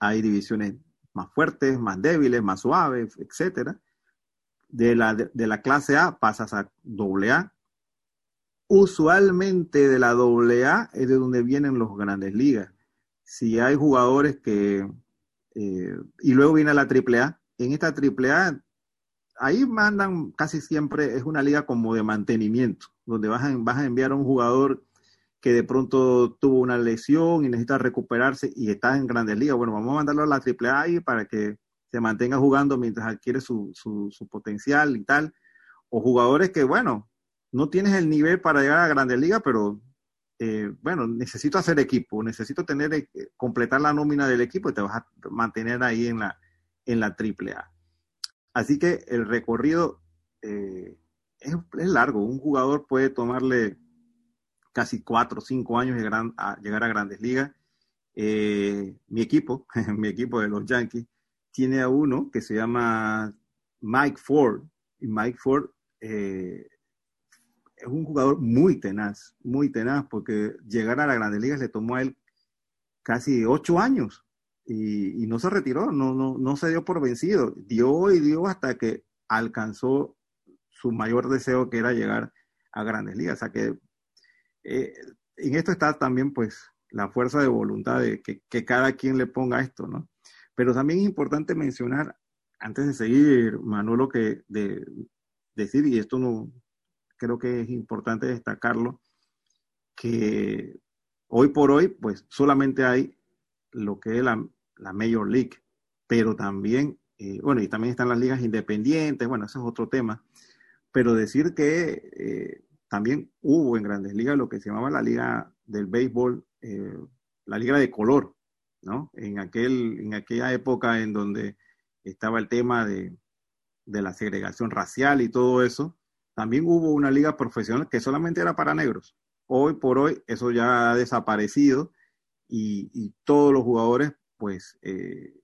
hay divisiones más fuertes, más débiles, más suaves, etcétera. De la, de la clase A pasas a doble A, usualmente de la AA es de donde vienen los grandes ligas. Si hay jugadores que, eh, y luego viene la AAA, en esta AAA, ahí mandan casi siempre, es una liga como de mantenimiento, donde vas a, vas a enviar a un jugador que de pronto tuvo una lesión y necesita recuperarse y está en grandes ligas. Bueno, vamos a mandarlo a la AAA ahí para que se mantenga jugando mientras adquiere su, su, potencial y tal. O jugadores que, bueno, no tienes el nivel para llegar a Grandes Ligas, pero eh, bueno, necesito hacer equipo, necesito tener, eh, completar la nómina del equipo y te vas a mantener ahí en la, en la AAA. Así que el recorrido eh, es, largo. Un jugador puede tomarle casi cuatro o cinco años a, llegar a Grandes Ligas. mi equipo, mi equipo de los Yankees, tiene a uno que se llama Mike Ford. Y Mike Ford es un jugador muy tenaz, muy tenaz, porque llegar a la Grandes Ligas le tomó a él casi ocho años y, no se retiró, no, no, no se dio por vencido, dio y dio hasta que alcanzó su mayor deseo que era llegar a Grandes Ligas. O sea que eh, en esto está también pues la fuerza de voluntad de que, que, cada quien le ponga esto, ¿no? Pero también es importante mencionar, antes de seguir, Manolo, que de decir, y esto no, creo que es importante destacarlo, que hoy por hoy, pues solamente hay lo que es la, Major League, pero también, eh, bueno, y también están las ligas independientes, bueno, ese es otro tema, pero decir que eh, también hubo en grandes ligas lo que se llamaba la liga del béisbol, eh, la liga de color, ¿no? En, aquel, en aquella época en donde estaba el tema de, de la segregación racial y todo eso, también hubo una liga profesional que solamente era para negros. Hoy por hoy eso ya ha desaparecido y, todos los jugadores, pues, eh,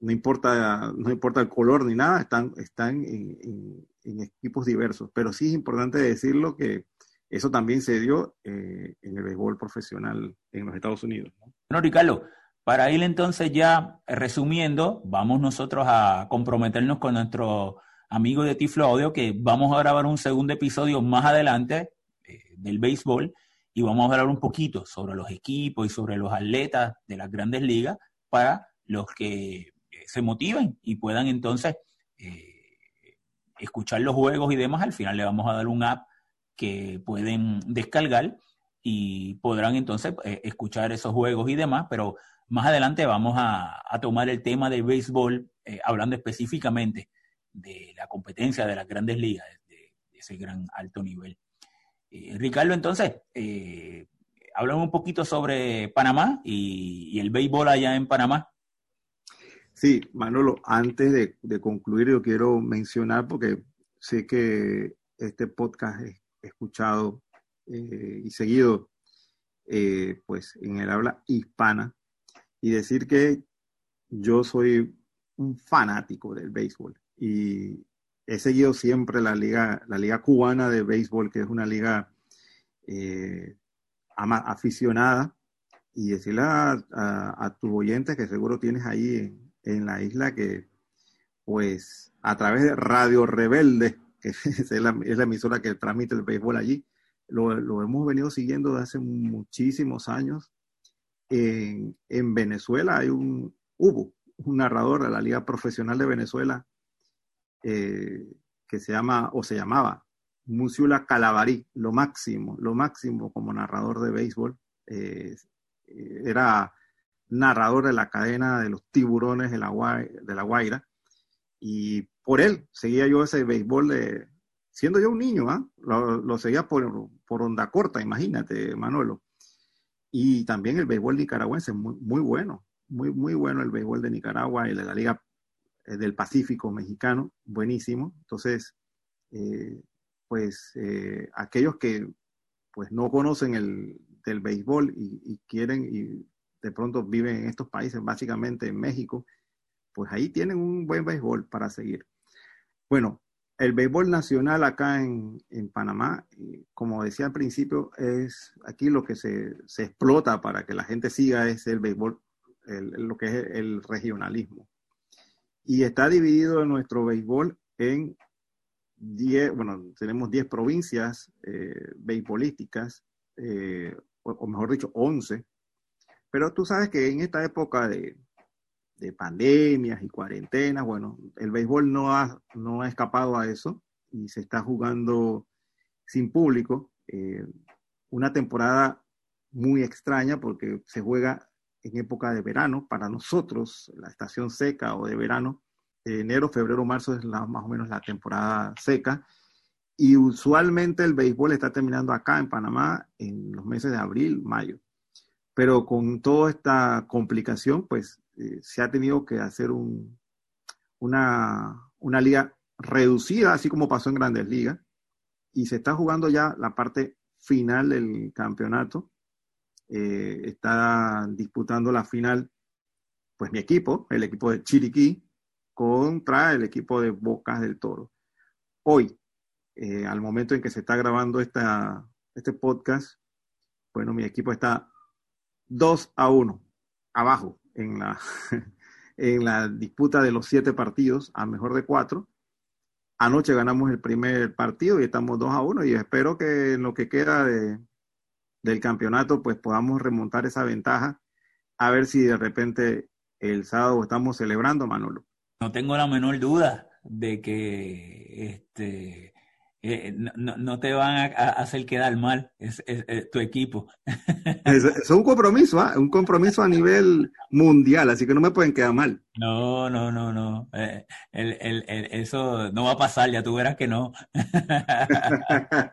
no importa, no importa el color ni nada, están, están en, equipos diversos. Pero sí es importante decirlo que eso también se dio eh, en el béisbol profesional en los Estados Unidos. Bueno, Ricardo, para ir entonces ya resumiendo, vamos nosotros a comprometernos con nuestro amigo de Tiflo Audio, que vamos a grabar un segundo episodio más adelante eh, del béisbol y vamos a hablar un poquito sobre los equipos y sobre los atletas de las grandes ligas para los que eh, se motiven y puedan entonces eh, escuchar los juegos y demás. Al final le vamos a dar un app que pueden descargar y podrán entonces eh, escuchar esos juegos y demás, pero más adelante vamos a, tomar el tema del béisbol, hablando específicamente de la competencia de las grandes ligas, de ese gran alto nivel. Eh, Ricardo, entonces, eh, un poquito sobre Panamá y, el béisbol allá en Panamá. Sí, Manolo, antes de, concluir, yo quiero mencionar, porque sé que este podcast es escuchado eh, y seguido eh, pues en el habla hispana, y decir que yo soy un fanático del béisbol y he seguido siempre la liga, la liga cubana de béisbol, que es una liga eh, aficionada, y decirle a, tu oyente que seguro tienes ahí en, la isla que, pues, a través de Radio Rebelde, que es la, emisora que transmite el béisbol allí, lo, hemos venido siguiendo desde hace muchísimos años. En, en Venezuela hay un, hubo un narrador de la Liga Profesional de Venezuela eh, que se llama o se llamaba Musiula Calabarí, lo máximo, lo máximo como narrador de béisbol. Eh, era narrador de la cadena de los tiburones de la, de la Guaira. Y por él seguía yo ese béisbol de, siendo yo un niño, ¿ah? lo, seguía por, por, onda corta, imagínate, Manuelo. Y también el béisbol nicaragüense, muy, muy bueno, muy, muy bueno el béisbol de Nicaragua y de la Liga eh, del Pacífico mexicano, buenísimo. Entonces, eh, pues eh, aquellos que pues no conocen el del béisbol y, quieren y de pronto viven en estos países, básicamente en México, pues ahí tienen un buen béisbol para seguir. Bueno, el béisbol nacional acá en, en Panamá, como decía al principio, es aquí lo que se, se explota para que la gente siga es el béisbol, lo que es el regionalismo. Y está dividido nuestro béisbol en 10, bueno, tenemos 10 provincias eh, eh, o, mejor dicho, 11. Pero tú sabes que en esta época de, pandemias y cuarentenas, bueno, el béisbol no ha, no ha escapado a eso y se está jugando sin público. Eh, una temporada muy extraña porque se juega en época de verano. Para nosotros, la estación seca o de verano, enero, febrero, marzo es la, más o menos la temporada seca. Y usualmente el béisbol está terminando acá en Panamá en los meses de abril, mayo. Pero con toda esta complicación, pues eh, se ha tenido que hacer un, una, una liga reducida, así como pasó en grandes ligas. Y se está jugando ya la parte final del campeonato eh, está disputando la final, pues mi equipo, el equipo de Chiriquí, contra el equipo de Bocas del Toro. Hoy, eh, al momento en que se está grabando esta, este podcast, bueno, mi equipo está 2 a 1, abajo en la, en la disputa de los siete partidos, a mejor de cuatro. Anoche ganamos el primer partido y estamos 2 a 1 y espero que en lo que queda de, del campeonato, pues podamos remontar esa ventaja, a ver si de repente el sábado estamos celebrando, Manolo. No tengo la menor duda de que este, eh, no, te van a, hacer quedar mal es, tu equipo. Es, un compromiso, ¿ah? un compromiso a nivel mundial, así que no me pueden quedar mal. No, no, no, no. Eh, eso no va a pasar, ya tú verás que no.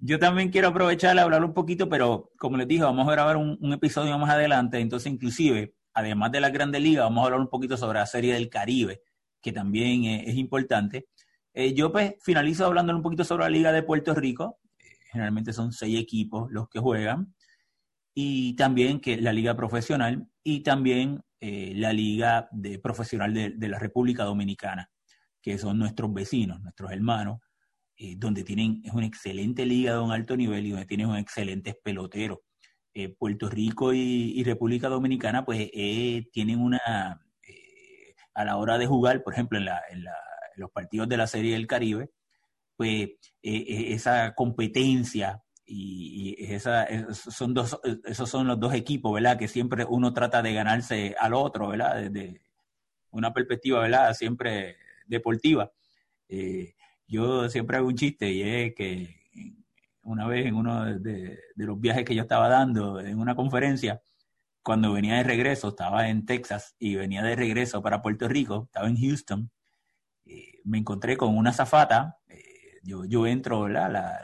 Yo también quiero aprovechar y hablar un poquito, pero como les dije, vamos a grabar un, episodio más adelante, entonces inclusive, además de la Grande Liga, vamos a hablar un poquito sobre la Serie del Caribe, que también es, importante. Eh, yo pues finalizo hablando un poquito sobre la Liga de Puerto Rico, eh, generalmente son seis equipos los que juegan, y también que la liga profesional y también eh, la liga de profesional de, la República Dominicana, que son nuestros vecinos, nuestros hermanos, donde tienen, es una excelente liga de un alto nivel y donde tienen un peloteros. Eh, Puerto Rico y, República Dominicana, pues tienen una, a la hora de jugar, por ejemplo, en, la, los partidos de la Serie del Caribe, pues esa competencia y, son dos, esos son los dos equipos, ¿verdad? Que siempre uno trata de ganarse al otro, ¿verdad? Desde una perspectiva, ¿verdad? Siempre deportiva. Eh, yo siempre hago un chiste y es que una vez en uno de, los viajes que yo estaba dando en una conferencia, cuando venía de regreso, estaba en Texas y venía de regreso para Puerto Rico, estaba en Houston, eh, me encontré con una zafata, eh, yo, yo entro, ¿verdad? la,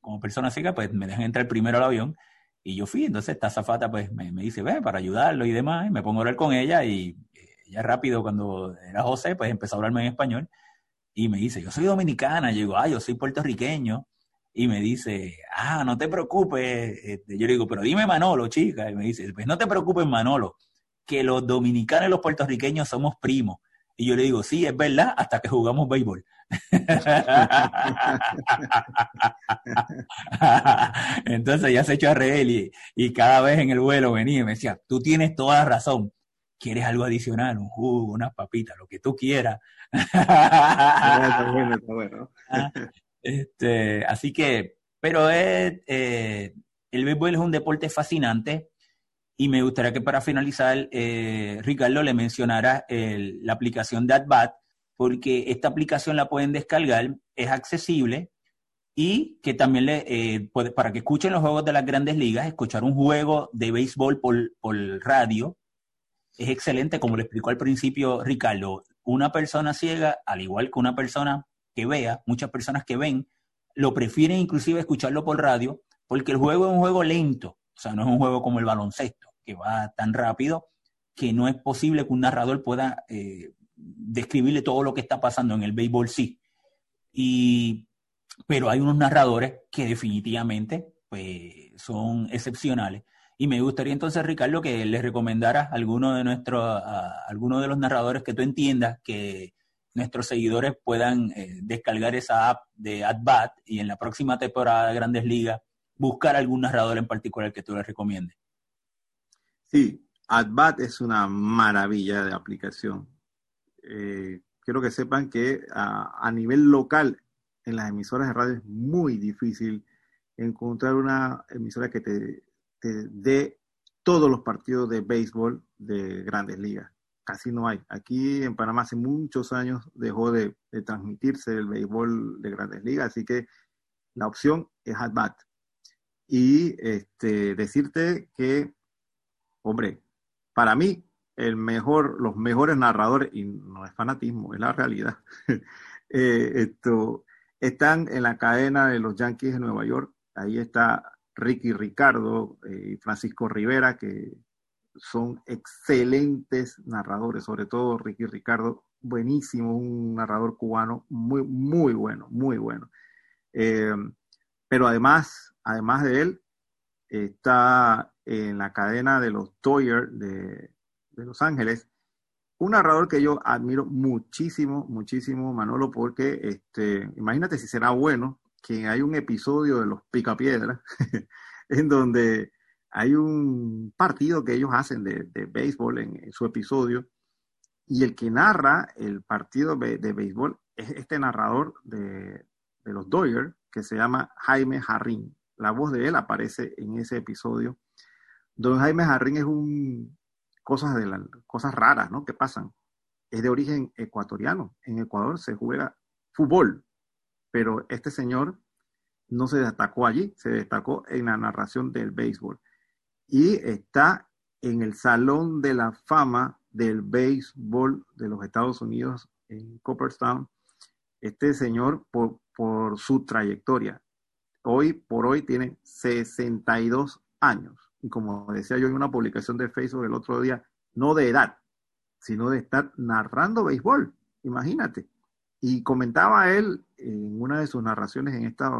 como persona ciega, pues me dejan entrar primero al avión y yo fui. Entonces esta zafata pues me, dice, ve, para ayudarlo y demás, y me pongo a hablar con ella y ya rápido cuando era José, pues empezó a hablarme en español y me dice, yo soy dominicana, yo digo, ah, yo soy puertorriqueño. Y me dice, ah, no te preocupes. Este, yo le digo, pero dime Manolo, chica. Y me dice, pues no te preocupes, Manolo, que los dominicanos y los puertorriqueños somos primos. Y yo le digo, sí, es verdad, hasta que jugamos béisbol. Entonces ya se echó a reír y, cada vez en el vuelo venía y me decía, tú tienes toda la razón. ¿Quieres algo adicional? Un jugo, unas papitas, lo que tú quieras. Ah, este, así que, pero es, eh, el béisbol es un deporte fascinante y me gustaría que para finalizar, eh, Ricardo le mencionara la aplicación de AdBat, porque esta aplicación la pueden descargar, es accesible y que también le, eh, para que escuchen los juegos de las grandes ligas, escuchar un juego de béisbol por, por radio es excelente, como le explicó al principio Ricardo. Una persona ciega, al igual que una persona que vea, muchas personas que ven, lo prefieren inclusive escucharlo por radio, porque el juego es un juego lento, sea, no es un juego como el baloncesto, que va tan rápido que no es posible que un narrador pueda eh, describirle todo lo que está pasando en el béisbol, sí. Y, pero hay unos narradores que definitivamente pues, son excepcionales. Y me gustaría entonces, Ricardo, que les recomendara alguno de nuestros, a, alguno de los narradores que tú entiendas que nuestros seguidores puedan eh, descargar esa app de AdBat y en la próxima temporada de Grandes Ligas buscar algún narrador en particular que tú les recomiendes. Sí, AdBat es una maravilla de aplicación. Eh, quiero que sepan que a, nivel local, en las emisoras de radio es muy difícil encontrar una emisora que te, dé todos los partidos de béisbol de grandes ligas. Casi no hay. Aquí en Panamá hace muchos años dejó de, transmitirse el béisbol de grandes ligas, así que la opción es at Y este, decirte que, hombre, para mí el mejor, los mejores narradores, y no es fanatismo, es la realidad, eh, esto, están en la cadena de los Yankees de Nueva York. Ahí está Ricky Ricardo y Francisco Rivera, que son excelentes narradores, sobre todo Ricky Ricardo, buenísimo, un narrador cubano muy, muy bueno, muy bueno. Eh, pero además, además de él, está en la cadena de los Toyer de, de Los Ángeles, un narrador que yo admiro muchísimo, muchísimo, Manolo, porque este, imagínate si será bueno que hay un episodio de los Picapiedras en donde hay un partido que ellos hacen de, béisbol en, su episodio y el que narra el partido de, béisbol es este narrador de, de los Dodgers que se llama Jaime Jarrín. La voz de él aparece en ese episodio. Don Jaime Jarrín es un cosas, de las cosas raras ¿no? que pasan. Es de origen ecuatoriano. En Ecuador se juega fútbol, pero este señor no se destacó allí, se destacó en la narración del béisbol. Y está en el Salón de la Fama del Béisbol de los Estados Unidos en Cooperstown. Este señor, por su trayectoria, hoy por hoy tiene 62 años y como decía yo en una publicación de Facebook el otro día, no de edad, sino de estar narrando béisbol, imagínate. Y comentaba él en una de sus narraciones en esta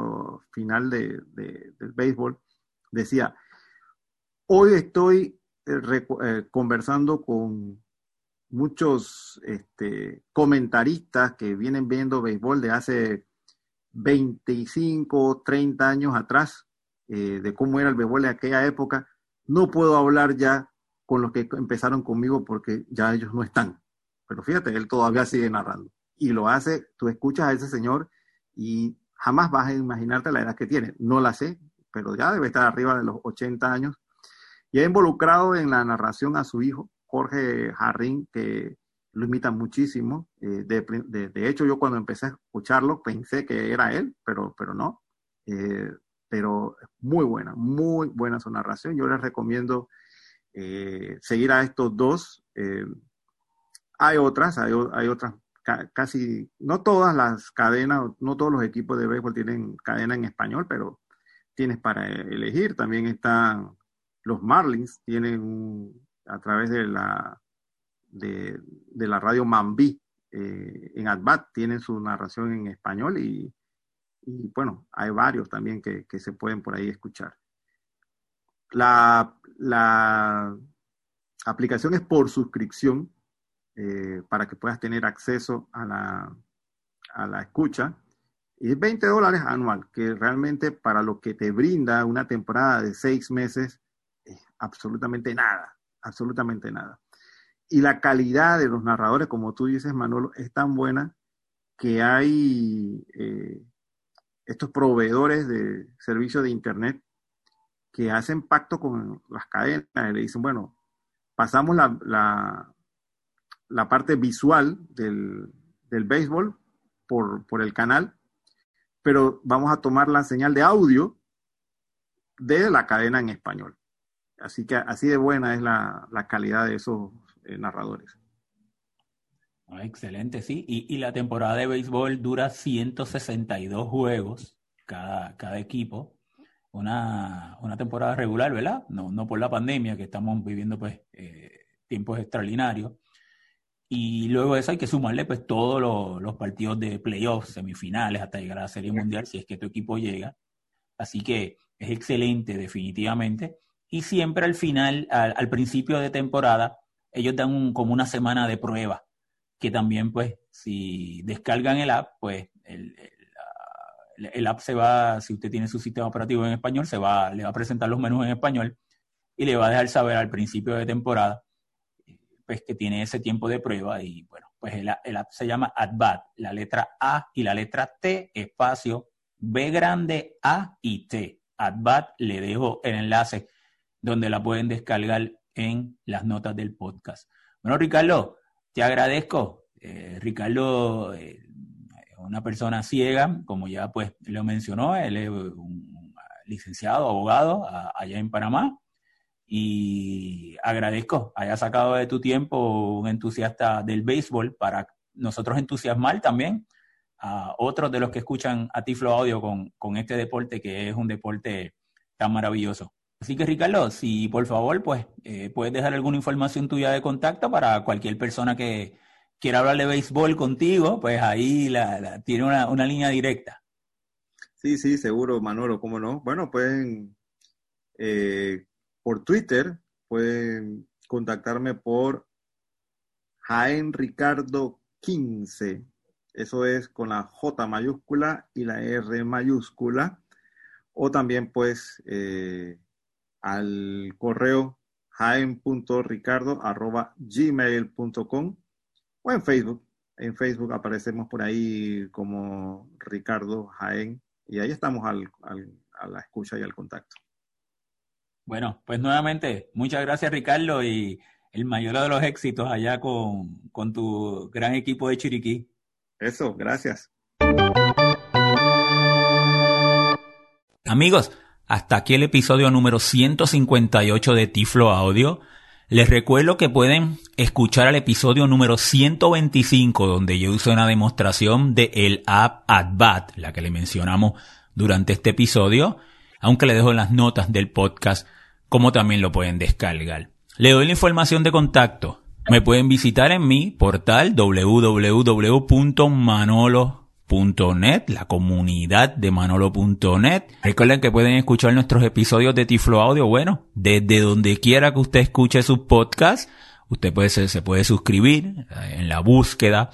final de, del béisbol, decía, hoy estoy eh, eh, conversando con muchos este, comentaristas que vienen viendo béisbol de hace 25, 30 años atrás, eh, de cómo era el béisbol de aquella época. No puedo hablar ya con los que empezaron conmigo porque ya ellos no están. Pero fíjate, él todavía sigue narrando. Y lo hace, tú escuchas a ese señor y jamás vas a imaginarte la edad que tiene. No la sé, pero ya debe estar arriba de los 80 años. Y ha involucrado en la narración a su hijo, Jorge Jarrín, que lo imita muchísimo. Eh, de, hecho, yo cuando empecé a escucharlo pensé que era él, pero, pero no. Eh, pero muy buena, muy buena su narración. Yo les recomiendo eh, seguir a estos dos. hay otras, hay, hay otras, casi, no todas las cadenas, no todos los equipos de béisbol tienen cadena en español, pero tienes para elegir. También están los Marlins, tienen a través de la, de, la radio Mambí eh, en Adbat, tienen su narración en español y, bueno, hay varios también que, se pueden por ahí escuchar. La, la aplicación es por suscripción eh, para que puedas tener acceso a la, a la escucha. Y es 20 dólares anual, que realmente para lo que te brinda una temporada de seis meses es absolutamente nada absolutamente nada. Y la calidad de los narradores, como tú dices, Manolo, es tan buena que hay eh, estos proveedores de servicios de Internet que hacen pacto con las cadenas y le dicen, bueno, pasamos la, la, parte visual del, del béisbol por, por el canal, pero vamos a tomar la señal de audio de la cadena en español. Así que así de buena es la, calidad de esos eh, narradores. Ah, excelente, sí. Y, la temporada de béisbol dura 162 juegos cada, cada equipo. Una, temporada regular, ¿verdad? No, no por la pandemia, que estamos viviendo pues eh, tiempos extraordinarios. Y luego de eso hay que sumarle pues todos los, los partidos de playoffs, semifinales, hasta llegar a la Serie Mundial, si es que tu equipo llega. Así que es excelente, definitivamente y siempre al final, al, principio de temporada, ellos dan como una semana de prueba, que también pues si descargan el app, pues el, el, app se va, si usted tiene su sistema operativo en español, se va, le va a presentar los menús en español y le va a dejar saber al principio de temporada pues que tiene ese tiempo de prueba y bueno, pues el, el app se llama AdBat, la letra A y la letra T, espacio B grande A y T. AdBat, le dejo el enlace donde la pueden descargar en las notas del podcast. Bueno, Ricardo, te agradezco. Eh, Ricardo eh, una persona ciega, como ya pues lo mencionó, él es un licenciado, abogado allá en Panamá. Y agradezco, haya sacado de tu tiempo un entusiasta del béisbol para nosotros entusiasmar también a otros de los que escuchan a Tiflo Audio con, con este deporte que es un deporte tan maravilloso. Así que Ricardo, si por favor, pues eh, puedes dejar alguna información tuya de contacto para cualquier persona que quiera hablar de béisbol contigo, pues ahí la, tiene una, línea directa. Sí, sí, seguro, Manolo, ¿cómo no? Bueno, pueden, eh, por Twitter, pueden contactarme por Jaén Ricardo 15. Eso es con la J mayúscula y la R mayúscula. O también, pues, eh, al correo jaen.ricardo.gmail.com o en Facebook. En Facebook aparecemos por ahí como Ricardo Jaén y ahí estamos al, a la escucha y al contacto. Bueno, pues nuevamente, muchas gracias Ricardo y el mayor de los éxitos allá con, con tu gran equipo de Chiriquí. Eso, gracias. Amigos, hasta aquí el episodio número 158 de Tiflo Audio. Les recuerdo que pueden escuchar el episodio número 125 donde yo hice una demostración de el app AdBat, la que le mencionamos durante este episodio, aunque le dejo las notas del podcast como también lo pueden descargar. Le doy la información de contacto. Me pueden visitar en mi portal www.manolo.com la comunidad de manolo.net. Recuerden que pueden escuchar nuestros episodios de Tiflo Audio, bueno, desde donde quiera que usted escuche sus podcasts, usted puede, se, puede suscribir eh, en la búsqueda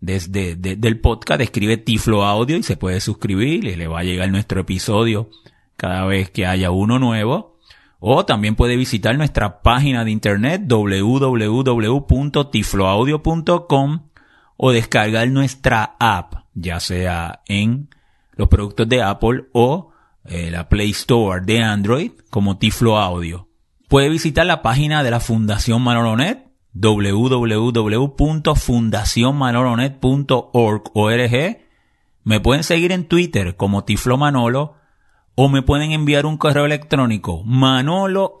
desde del podcast, escribe Tiflo Audio y se puede suscribir y le va a llegar nuestro episodio cada vez que haya uno nuevo. O también puede visitar nuestra página de internet www.tifloaudio.com o descargar nuestra app, ya sea en los productos de Apple o eh, la Play Store de Android como Tiflo Audio. Puede visitar la página de la Fundación Manolonet www.fundacionmanolonet.org. Me pueden seguir en Twitter como Tiflo Manolo o me pueden enviar un correo electrónico manolo.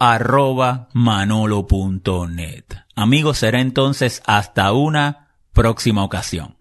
Amigos, será entonces hasta una próxima ocasión.